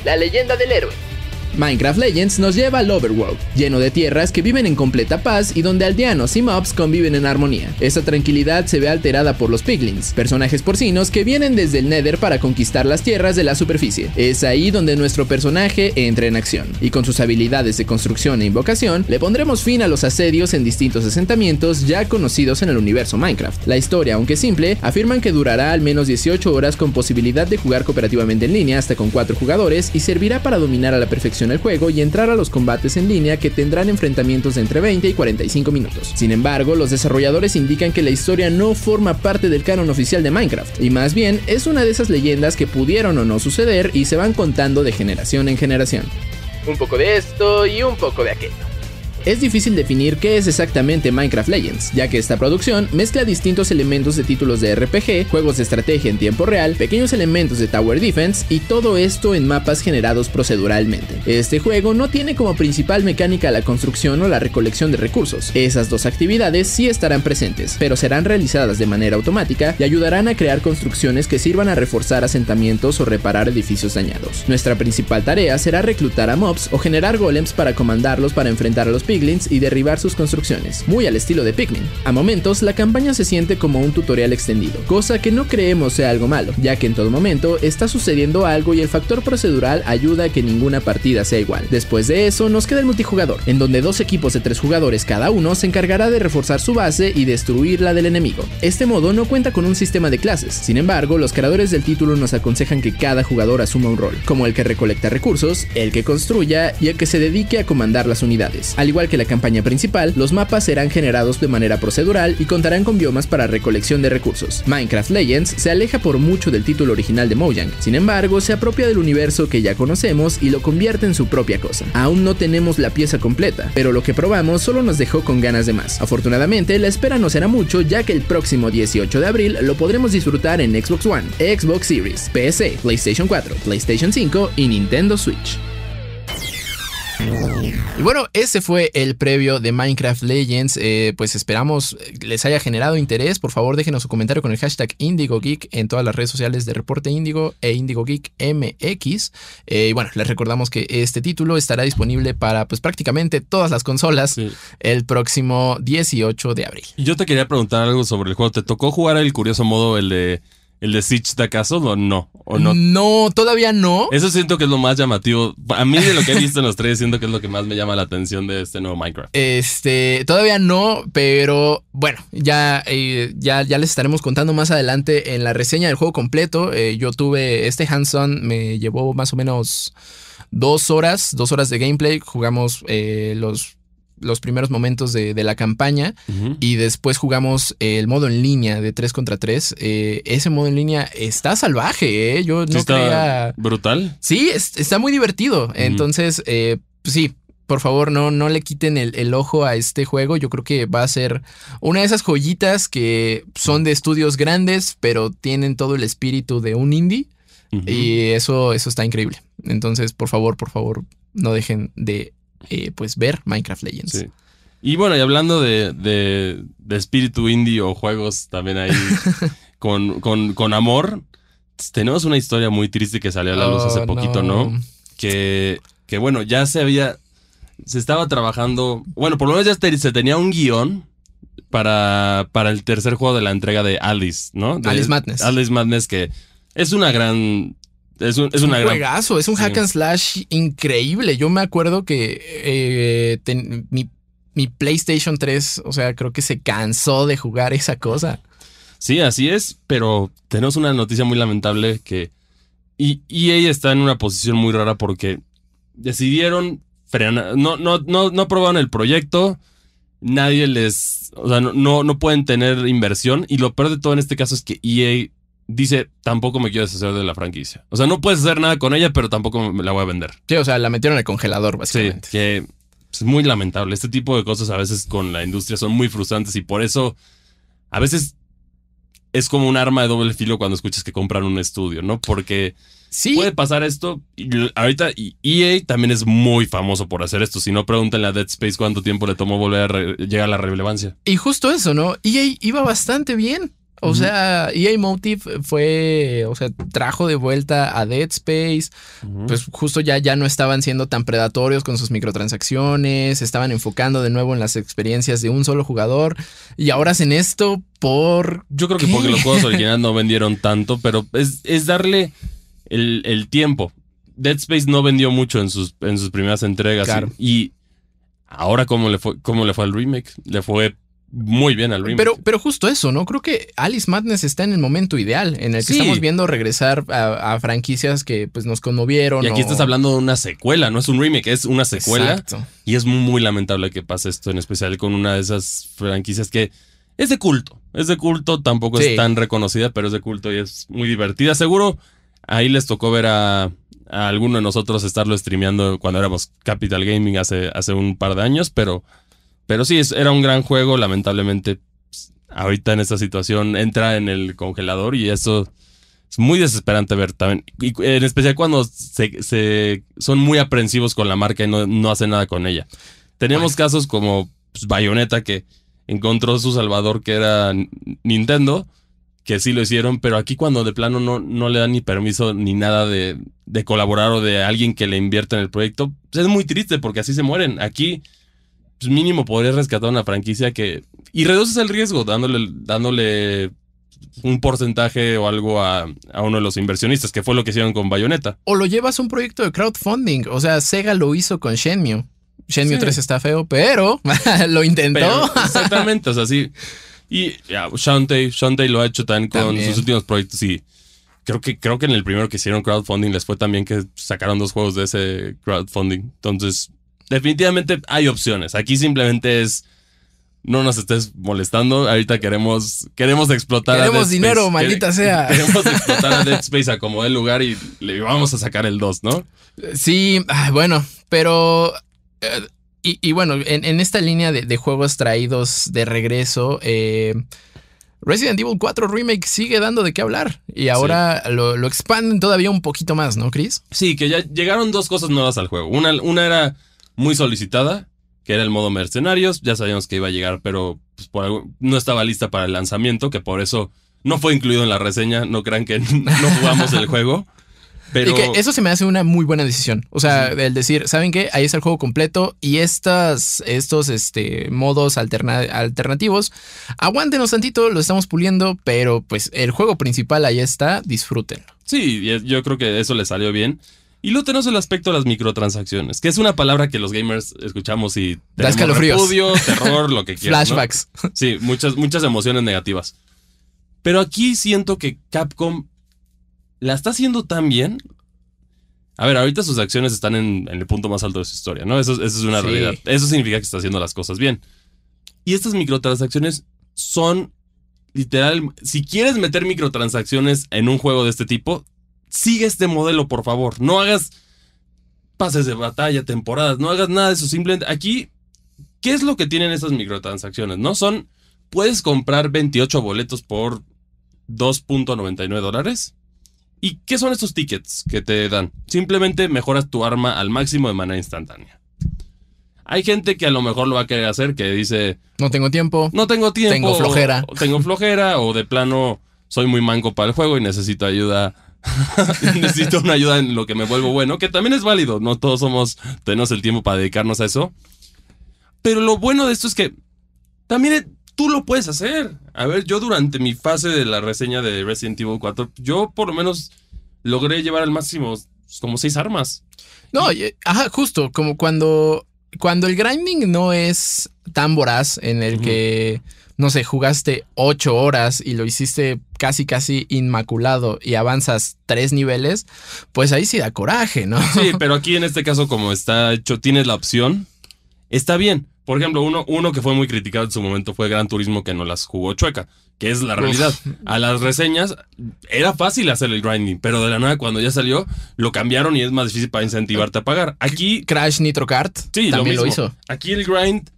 La leyenda del héroe. Minecraft Legends nos lleva al Overworld, lleno de tierras que viven en completa paz y donde aldeanos y mobs conviven en armonía. Esta tranquilidad se ve alterada por los piglins, personajes porcinos que vienen desde el Nether para conquistar las tierras de la superficie. Es ahí donde nuestro personaje entra en acción, y con sus habilidades de construcción e invocación, le pondremos fin a los asedios en distintos asentamientos ya conocidos en el universo Minecraft. La historia, aunque simple, afirman que durará al menos 18 horas con posibilidad de jugar cooperativamente en línea hasta con 4 jugadores y servirá para dominar a la perfección el juego y entrar a los combates en línea que tendrán enfrentamientos de entre 20 y 45 minutos. Sin embargo, los desarrolladores indican que la historia no forma parte del canon oficial de Minecraft, y más bien es una de esas leyendas que pudieron o no suceder y se van contando de generación en generación. Un poco de esto y un poco de aquello. Es difícil definir qué es exactamente Minecraft Legends, ya que esta producción mezcla distintos elementos de títulos de RPG, juegos de estrategia en tiempo real, pequeños elementos de Tower Defense y todo esto en mapas generados proceduralmente. Este juego no tiene como principal mecánica la construcción o la recolección de recursos. Esas dos actividades sí estarán presentes, pero serán realizadas de manera automática y ayudarán a crear construcciones que sirvan a reforzar asentamientos o reparar edificios dañados. Nuestra principal tarea será reclutar a mobs o generar golems para comandarlos para enfrentar a los y derribar sus construcciones, muy al estilo de Pikmin. A momentos, la campaña se siente como un tutorial extendido, cosa que no creemos sea algo malo, ya que en todo momento está sucediendo algo y el factor procedural ayuda a que ninguna partida sea igual. Después de eso, nos queda el multijugador, en donde dos equipos de tres jugadores cada uno se encargará de reforzar su base y destruir la del enemigo. Este modo no cuenta con un sistema de clases, sin embargo, los creadores del título nos aconsejan que cada jugador asuma un rol, como el que recolecta recursos, el que construya y el que se dedique a comandar las unidades. Al igual que la campaña principal, los mapas serán generados de manera procedural y contarán con biomas para recolección de recursos. Minecraft Legends se aleja por mucho del título original de Mojang, sin embargo se apropia del universo que ya conocemos y lo convierte en su propia cosa. Aún no tenemos la pieza completa, pero lo que probamos solo nos dejó con ganas de más. Afortunadamente la espera no será mucho ya que el próximo 18 de abril lo podremos disfrutar en Xbox One, Xbox Series, PC, PlayStation 4, PlayStation 5 y Nintendo Switch. Y bueno, ese fue el previo de Minecraft Legends. Eh, pues esperamos les haya generado interés. Por favor, déjenos su comentario con el hashtag IndigoGeek en todas las redes sociales de Reporte Indigo e IndigoGeekMX. Eh, y bueno, les recordamos que este título estará disponible para pues prácticamente todas las consolas el próximo 18 de abril. Yo te quería preguntar algo sobre el juego. ¿Te tocó jugar el curioso modo, el de ¿El de Siege de acaso o no? ¿O no? No, todavía no. Eso siento que es lo más llamativo. A mí de lo que he visto en los tres, siento que es lo que más me llama la atención de este nuevo Minecraft. Este, todavía no, pero bueno, ya, eh, ya, ya les estaremos contando más adelante en la reseña del juego completo. Eh, yo tuve este hands-on, me llevó más o menos dos horas, dos horas de gameplay. Jugamos eh, los los primeros momentos de, la campaña y después jugamos el modo en línea de 3 contra 3. Eh, ese modo en línea está salvaje, ¿eh? Yo no está Brutal. Sí, está muy divertido. Entonces, eh, pues sí. Por favor, no, no le quiten el, ojo a este juego. Yo creo que va a ser una de esas joyitas que son de estudios grandes, pero tienen todo el espíritu de un indie. Y eso, eso está increíble. Entonces, por favor, por favor, no dejen de eh, pues ver Minecraft Legends. Y bueno, y hablando de, de, espíritu indie o juegos también ahí con, con, amor, tenemos una historia muy triste que salió a la luz hace oh, poquito, ¿no? Que, que bueno, ya se había, se estaba trabajando, bueno, por lo menos ya se tenía un guion para, para el tercer juego de la entrega de Alice, ¿no? Alice Madness. Alice Madness, que es una gran es un, es, juegazo, es un hack and slash increíble. Yo me acuerdo que eh, mi, PlayStation 3, o sea, creo que se cansó de jugar esa cosa. Sí, así es, pero tenemos una noticia muy lamentable que y EA está en una posición muy rara porque decidieron frenar, no, no, no, no aprobaron el proyecto, nadie les, o sea, no, no, no pueden tener inversión y lo peor de todo en este caso es que EA dice, tampoco me quiero deshacer de la franquicia. O sea, no puedes hacer nada con ella, pero tampoco me la voy a vender. Sí, o sea, la metieron al congelador, Sí, básicamente. que es muy lamentable. Este tipo de cosas a veces con la industria son muy frustrantes y por eso a veces es como un arma de doble filo cuando escuchas que compran un estudio, ¿no? Porque Sí, puede pasar esto. Y ahorita y EA también es muy famoso por hacer esto. Si no, pregúntenle a Dead Space cuánto tiempo le tomó volver a llegar a la relevancia. y justo eso, ¿no? EA iba bastante bien. O sea, EA Motive fue, o sea, trajo de vuelta a Dead Space. Pues justo ya, ya no estaban siendo tan predatorios con sus microtransacciones, estaban enfocando de nuevo en las experiencias de un solo jugador. Y ahora hacen esto por. Yo creo que ¿Qué? porque los juegos originales no vendieron tanto, pero es, es darle el, el tiempo. Dead Space no vendió mucho en sus, en sus primeras entregas. Claro. Y, y ahora, ¿cómo le, fue, ¿cómo le fue al remake? Le fue muy bien al remake. Pero, pero justo eso, ¿no? Creo que Alice Madness está en el momento ideal, en el que Sí. estamos viendo regresar a, a franquicias que pues nos conmovieron. y aquí o- estás hablando de una secuela, no es un remake, es una secuela. Exacto. Y es muy, lamentable que pase esto, en especial con una de esas franquicias que es de culto. Es de culto, tampoco Sí. es tan reconocida, pero es de culto y es muy divertida. Seguro ahí les tocó ver a, a alguno de nosotros estarlo streameando cuando éramos Capital Gaming hace, hace un par de años, pero, pero sí, es- era un gran juego. Lamentablemente, ahorita en esta situación entra en el congelador y eso es muy desesperante ver también. Y en especial cuando se, se- son muy aprensivos con la marca y no, no hacen nada con ella. Tenemos casos como pues, Bayonetta que encontró su salvador que era Nintendo, que sí lo hicieron, pero aquí cuando de plano no, no le dan ni permiso ni nada de, de colaborar o de alguien que le invierta en el proyecto, pues es muy triste porque así se mueren. Aquí, pues mínimo podrías rescatar una franquicia que... Y reduces el riesgo dándole, dándole un porcentaje o algo a, a uno de los inversionistas, que fue lo que hicieron con Bayonetta. O lo llevas a un proyecto de crowdfunding. O sea, Sega lo hizo con Shenmue. Shenmue Sí. 3 está feo, pero lo intentó. Pero, exactamente, o sea, sí. Y ya, Shantae, Shantae lo ha hecho también con También. sus últimos proyectos y creo que, creo que en el primero que hicieron crowdfunding les fue también que sacaron dos juegos de ese crowdfunding. Entonces, definitivamente hay opciones. Aquí simplemente es no nos estés molestando. Ahorita queremos queremos explotar a Queremos Dead dinero, Space. maldita Quere- sea. Queremos explotar a Dead Space a como el lugar y le vamos a sacar el 2, ¿no? Sí, bueno, pero... eh, y, y bueno, en, en esta línea de, de juegos traídos de regreso, eh, Resident Evil 4 Remake sigue dando de qué hablar. Y ahora lo, lo expanden todavía un poquito más, ¿no, Chris? Sí, que ya llegaron dos cosas nuevas al juego. Una, una era muy solicitada, que era el modo mercenarios. Ya sabíamos que iba a llegar, pero pues, por algo- no estaba lista para el lanzamiento, que por eso no fue incluido en la reseña. No crean que no jugamos el juego. Pero Y que eso se me hace una muy buena decisión. O sea, el decir, ¿saben qué? Ahí está el juego completo y estas, estos este, modos alterna- alternativos, aguántenos tantito, lo estamos puliendo, pero pues el juego principal ahí está, disfrútenlo. sí, yo creo que eso le salió bien. Y luego tenemos el aspecto de las microtransacciones, que es una palabra que los gamers escuchamos y tenemos escalofríos. repudio, terror, lo que quieras. ¿no? Flashbacks. Sí, muchas, muchas emociones negativas. Pero aquí siento que Capcom la está haciendo tan bien. A ver, ahorita sus acciones están en, en el punto más alto de su historia, ¿no? Eso, eso es una Sí. realidad. Eso significa que está haciendo las cosas bien. Y estas microtransacciones son literal. Si quieres meter microtransacciones en un juego de este tipo, sigue este modelo, por favor. No hagas pases de batalla, temporadas, no hagas nada de eso. Simplemente aquí, ¿qué es lo que tienen estas microtransacciones? No son. Puedes comprar 28 boletos por 2.99 dólares. ¿Y qué son estos tickets que te dan? Simplemente mejoras tu arma al máximo de manera instantánea. Hay gente que a lo mejor lo va a querer hacer, que dice, No tengo tiempo. no tengo tiempo. Tengo flojera. O, o tengo flojera, o de plano soy muy manco para el juego y necesito ayuda. necesito una ayuda en lo que me vuelvo bueno, que también es válido. No todos somos, tenemos el tiempo para dedicarnos a eso. Pero lo bueno de esto es que también tú lo puedes hacer. A ver, yo durante mi fase de la reseña de Resident Evil 4, yo por lo menos logré llevar al máximo como seis armas. No, ajá, justo, como cuando, cuando el grinding no es tan voraz en el que, no sé, jugaste ocho horas y lo hiciste casi, casi inmaculado y avanzas tres niveles, pues ahí sí da coraje, ¿no? Sí, pero aquí en este caso, como está hecho, tienes la opción, está bien. Por ejemplo, uno, uno que fue muy criticado en su momento fue Gran Turismo, que no las jugó chueca. que es la realidad. A las reseñas era fácil hacer el grinding, pero de la nada cuando ya salió lo cambiaron y es más difícil para incentivarte a pagar. Aquí Crash Nitro Kart Sí, también lo, lo, hizo. Aquí el grind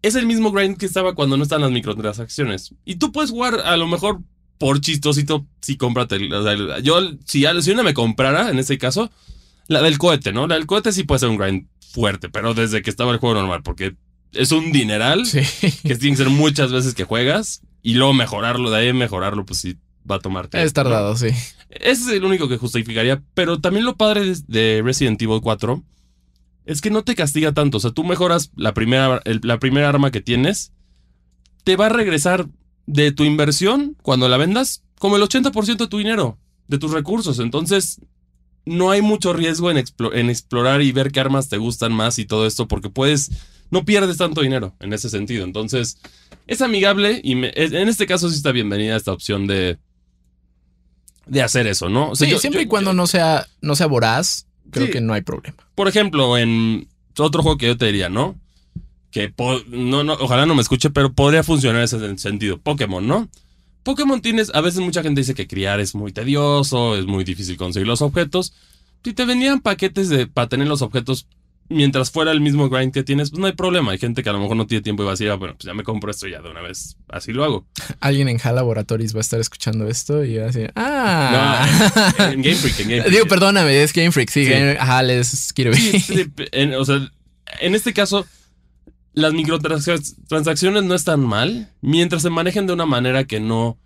es el mismo grind que estaba cuando no están las microtransacciones. Y tú puedes jugar a lo mejor por chistosito si cómprate. o sea, yo, si, si una me comprara, en este caso, la del cohete, ¿no? La del cohete sí puede ser un grind fuerte, pero desde que estaba el juego normal, porque es un dineral Sí. que tiene que ser muchas veces que juegas y luego mejorarlo, de ahí mejorarlo, pues sí va a tomar tiempo, Es tardado, sí. ese es el único que justificaría. Pero también lo padre de- de Resident Evil 4 es que no te castiga tanto. O sea, tú mejoras la primera, el- la primera arma que tienes, te va a regresar de tu inversión cuando la vendas como el 80% de tu dinero, de tus recursos. Entonces, no hay mucho riesgo en, explo- en explorar y ver qué armas te gustan más y todo esto, porque puedes, no pierdes tanto dinero en ese sentido. Entonces, es amigable y me- en este caso sí está bienvenida esta opción de, de hacer eso, ¿no? O sea, Sí, yo- siempre yo- y cuando yo- no sea, no sea voraz, creo Sí. que no hay problema. por ejemplo, en otro juego que yo te diría, ¿no? Que no, no, ojalá no me escuche, pero podría funcionar en ese sentido. Pokémon, ¿no? Pokémon tienes, a veces mucha gente dice que criar es muy tedioso, es muy difícil conseguir los objetos. Si te vendían paquetes de, para tener los objetos mientras fuera el mismo grind que tienes, pues no hay problema. Hay gente que a lo mejor no tiene tiempo y va a decir, ah, bueno, pues ya me compro esto ya de una vez. Así lo hago. Alguien en HAL Laboratories va a estar escuchando esto y va a decir, ah. No, en Game Freak, en Game Freak. Digo, perdóname, es Game Freak, sí, Sí. Game- HAL es Kirby. Sí, sí, en- o sea, en este caso, las microtransacciones no están mal mientras se manejen de una manera que no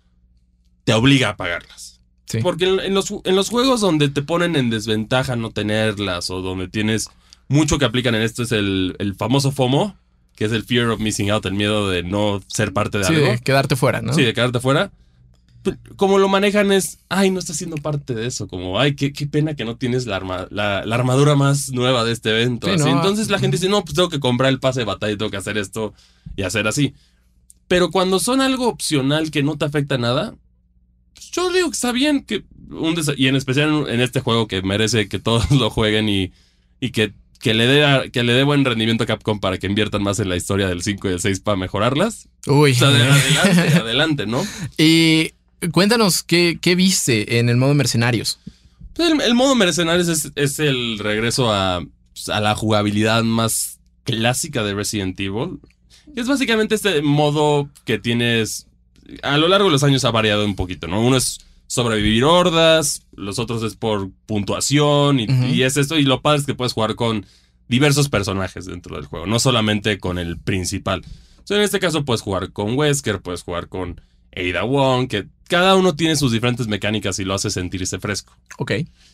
te obliga a pagarlas. Sí. Porque en, los, en los juegos donde te ponen en desventaja no tenerlas o donde tienes mucho que aplican en esto es el, el famoso FOMO, que es el fear of missing out, el miedo de no ser parte de Sí, algo. de quedarte fuera, ¿no? Sí, de quedarte fuera. Como lo manejan es, ay, no estás siendo parte de eso. Como, ay, qué, qué pena que no tienes la, arma- la, la armadura más nueva de este evento. Sí, así. no. Entonces la gente dice, no, pues tengo que comprar el pase de batalla y tengo que hacer esto y hacer así. Pero cuando son algo opcional que no te afecta nada, pues yo digo que está bien. Que un y en especial en, en este juego que merece que todos lo jueguen y, y que, que, le dé, que le dé buen rendimiento a Capcom para que inviertan más en la historia del 5 y del 6 para mejorarlas. Uy. O sea, de- adelante, adelante, ¿no? y cuéntanos, ¿qué, qué viste en el modo mercenarios? Pues El, el modo mercenarios es, es el regreso a, pues, a la jugabilidad más clásica de Resident Evil. Es básicamente este modo que tienes. A lo largo de los años ha variado un poquito, ¿no? Uno es sobrevivir hordas, los otros es por puntuación y, y es esto. Y lo padre es que puedes jugar con diversos personajes dentro del juego, no solamente con el principal. O sea, en este caso puedes jugar con Wesker, puedes jugar con Ada Wong, que cada uno tiene sus diferentes mecánicas y lo hace sentirse fresco. Ok.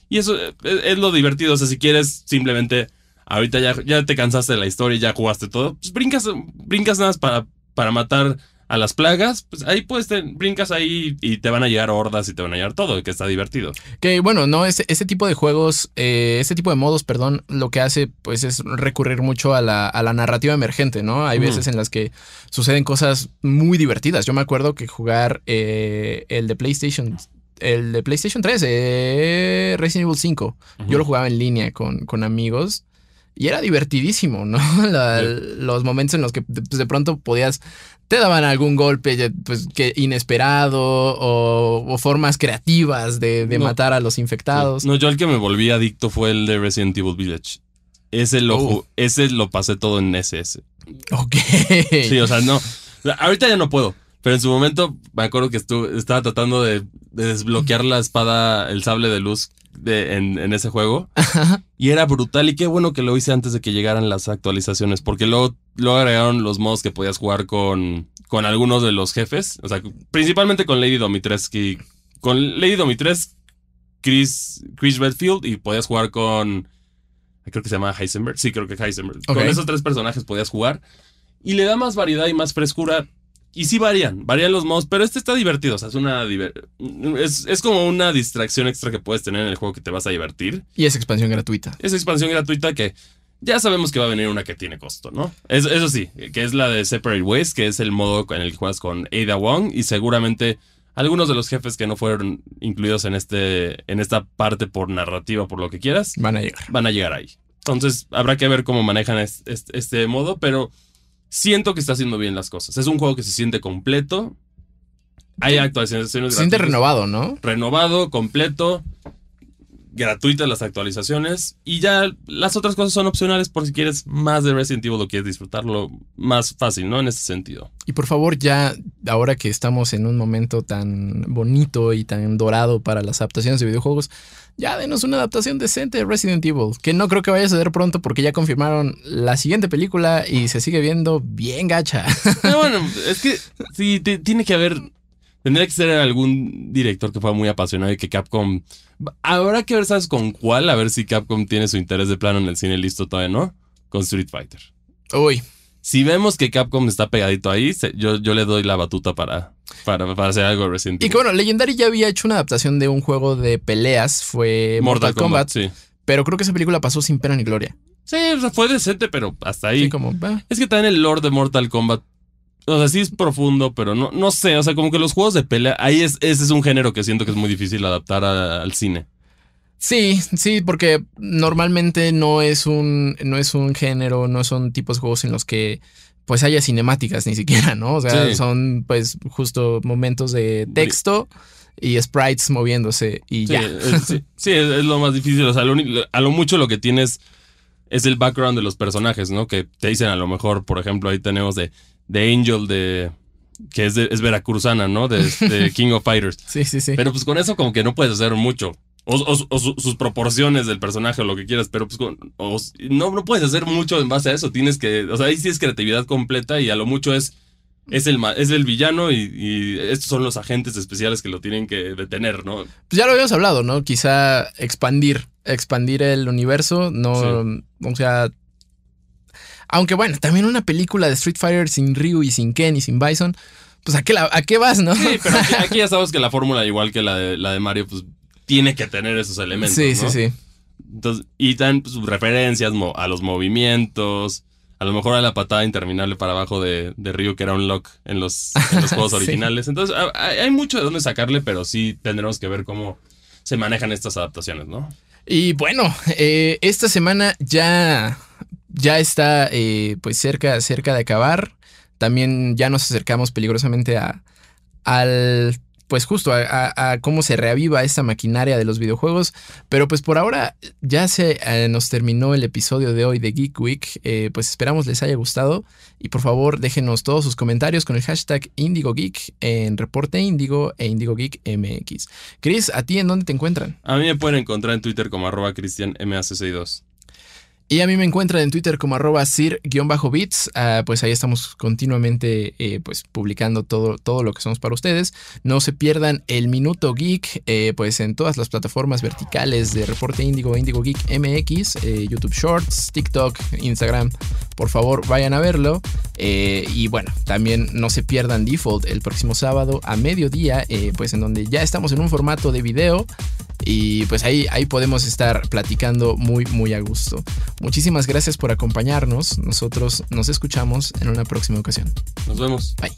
Y eso eh, es, es lo divertido. O sea, si quieres simplemente, ahorita ya, ya te cansaste de la historia y ya jugaste todo, pues brincas, brincas nada más para, para matar a las plagas. Pues ahí puedes, te- brincas ahí y te van a llegar hordas y te van a llegar todo, que está divertido. Que bueno, no, ese, ese tipo de juegos, eh, ese tipo de modos, perdón, lo que hace pues es recurrir mucho a la, a la narrativa emergente, ¿no? Hay veces en las que suceden cosas muy divertidas. Yo me acuerdo que jugar eh, el de PlayStation, el de PlayStation 3, eh, Resident Evil 5, yo lo jugaba en línea con, con amigos. Y era divertidísimo, ¿no? La- Sí. Los momentos en los que pues, de pronto podías, te daban algún golpe pues, que inesperado o, o formas creativas de, de No. matar a los infectados. No, yo el que me volví adicto fue el de Resident Evil Village. Ese lo, Oh. ese lo pasé todo en SS. Ok. Sí, o sea, no. Ahorita ya no puedo. Pero en su momento me acuerdo que estuve, estaba tratando de, de desbloquear la espada, el sable de luz de, en, en ese juego. Y era brutal. Y qué bueno que lo hice antes de que llegaran las actualizaciones. Porque luego, luego agregaron los modos que podías jugar con, con algunos de los jefes. O sea, principalmente con Lady Domitreski. Con Lady Domitreski, Chris, Chris Redfield. Y podías jugar con. Creo que se llama Heisenberg. Sí, creo que Heisenberg. Con esos tres personajes podías jugar. Y le da más variedad y más frescura. Y sí varían, varían los modos, pero este está divertido. O sea, es una. Es, es como una distracción extra que puedes tener en el juego que te vas a divertir. Y es expansión gratuita. Es expansión gratuita que ya sabemos que va a venir una que tiene costo, ¿no? Es- eso sí, que es la de Separate Ways, que es el modo en el que juegas con Ada Wong y seguramente algunos de los jefes que no fueron incluidos en, este, en esta parte por narrativa, por lo que quieras, Van a llegar. van a llegar ahí. Entonces habrá que ver cómo manejan es- es- este, modo, pero siento que está haciendo bien las cosas. Es un juego que se siente completo. Hay actualizaciones Se siente renovado, ¿no? renovado, completo, gratuitas las actualizaciones y ya las otras cosas son opcionales por si quieres más de Resident Evil o quieres disfrutarlo más fácil, ¿no? En ese sentido. Y por favor, ya, ahora que estamos en un momento tan bonito y tan dorado para las adaptaciones de videojuegos, ya denos una adaptación decente de Resident Evil, que no creo que vaya a suceder pronto porque ya confirmaron la siguiente película y se sigue viendo bien gacha. Pero bueno, es que sí, te- tiene que haber... Tendría que ser algún director que fuera muy apasionado y que Capcom... Habrá que ver, ¿sabes con cuál? A ver si Capcom tiene su interés de plano en el cine listo todavía, ¿no? Con Street Fighter. Uy, Si vemos que Capcom está pegadito ahí, se- yo, yo le doy la batuta para, para, para hacer algo de Resident y que bueno, Legendary ya había hecho una adaptación de un juego de peleas, fue Mortal, Kombat, sí. pero creo que esa película pasó sin pena ni gloria. Sí, o sea, fue decente, pero hasta ahí. Así como, Es que también el lore de Mortal Kombat. O sea, sí es profundo, pero no, no sé. O sea, como que los juegos de pelea. Ahí es, ese es un género que siento que es muy difícil adaptar a- al cine. Sí, sí, porque normalmente no es un, no es un género, no son tipos de juegos en los que pues haya cinemáticas ni siquiera, ¿no? O sea, Sí. son pues justo momentos de texto y sprites moviéndose y Sí, ya. es, sí, sí, es, es lo más difícil. O sea, lo a lo mucho lo que tienes es el background de los personajes, ¿no? Que te dicen a lo mejor, por ejemplo, ahí tenemos de, de Angel de. que es, de- es veracruzana, ¿no? De, de King of Fighters. Sí, sí, sí. Pero pues con eso como que no puedes hacer mucho. O, o- o su- sus proporciones del personaje o lo que quieras, pero pues o- no, no puedes hacer mucho en base a eso. Tienes que, o sea, ahí sí es creatividad completa y a lo mucho es, es, el, es el villano y, y estos son los agentes especiales que lo tienen que detener, ¿no? Pues ya lo habíamos hablado, ¿no? Quizá expandir, expandir el universo, no, o sea, aunque bueno, también una película de Street Fighter sin Ryu y sin Ken y sin Bison, pues a qué, la- a qué vas, ¿no? Sí, pero aquí, aquí ya sabes que la fórmula, igual que la de, la de Mario, pues tiene que tener esos elementos. sí, ¿no? sí, sí. Entonces, y dan pues, referencias a los movimientos. A lo mejor a la patada interminable para abajo de, de Ryu, que era un lock en los, en los juegos Sí. originales. Entonces, hay, hay mucho de dónde sacarle, pero sí tendremos que ver cómo se manejan estas adaptaciones, ¿no? Y bueno, eh, esta semana ya, ya está eh, pues cerca, cerca de acabar. También ya nos acercamos peligrosamente a, al, pues justo a, cómo se reaviva esta maquinaria de los videojuegos. Pero pues por ahora ya se eh, nos terminó el episodio de hoy de Geek Week. Eh, pues esperamos les haya gustado. Y por favor déjenos todos sus comentarios con el hashtag IndigoGeek en Reporte Indigo e Indigo Geek MX. Chris, ¿a ti en dónde te encuentran? A mí me pueden encontrar en Twitter como arroba cristianmac62. Y a mí me encuentran en Twitter como arroba sir-bits. Ah, pues ahí estamos continuamente eh, pues publicando todo, todo lo que somos para ustedes. No se pierdan el Minuto Geek, eh, pues en todas las plataformas verticales de Reporte Índigo, Índigo Geek MX, eh, YouTube Shorts, TikTok, Instagram. Por favor, vayan a verlo. Y bueno, también no se pierdan Default el próximo sábado a mediodía, pues en donde ya estamos en un formato de video. Y pues ahí, ahí podemos estar platicando muy, muy a gusto. Muchísimas gracias por acompañarnos. Nosotros nos escuchamos en una próxima ocasión. Nos vemos. Bye.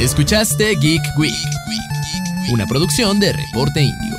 Escuchaste Geek Week, una producción de Reporte Índigo.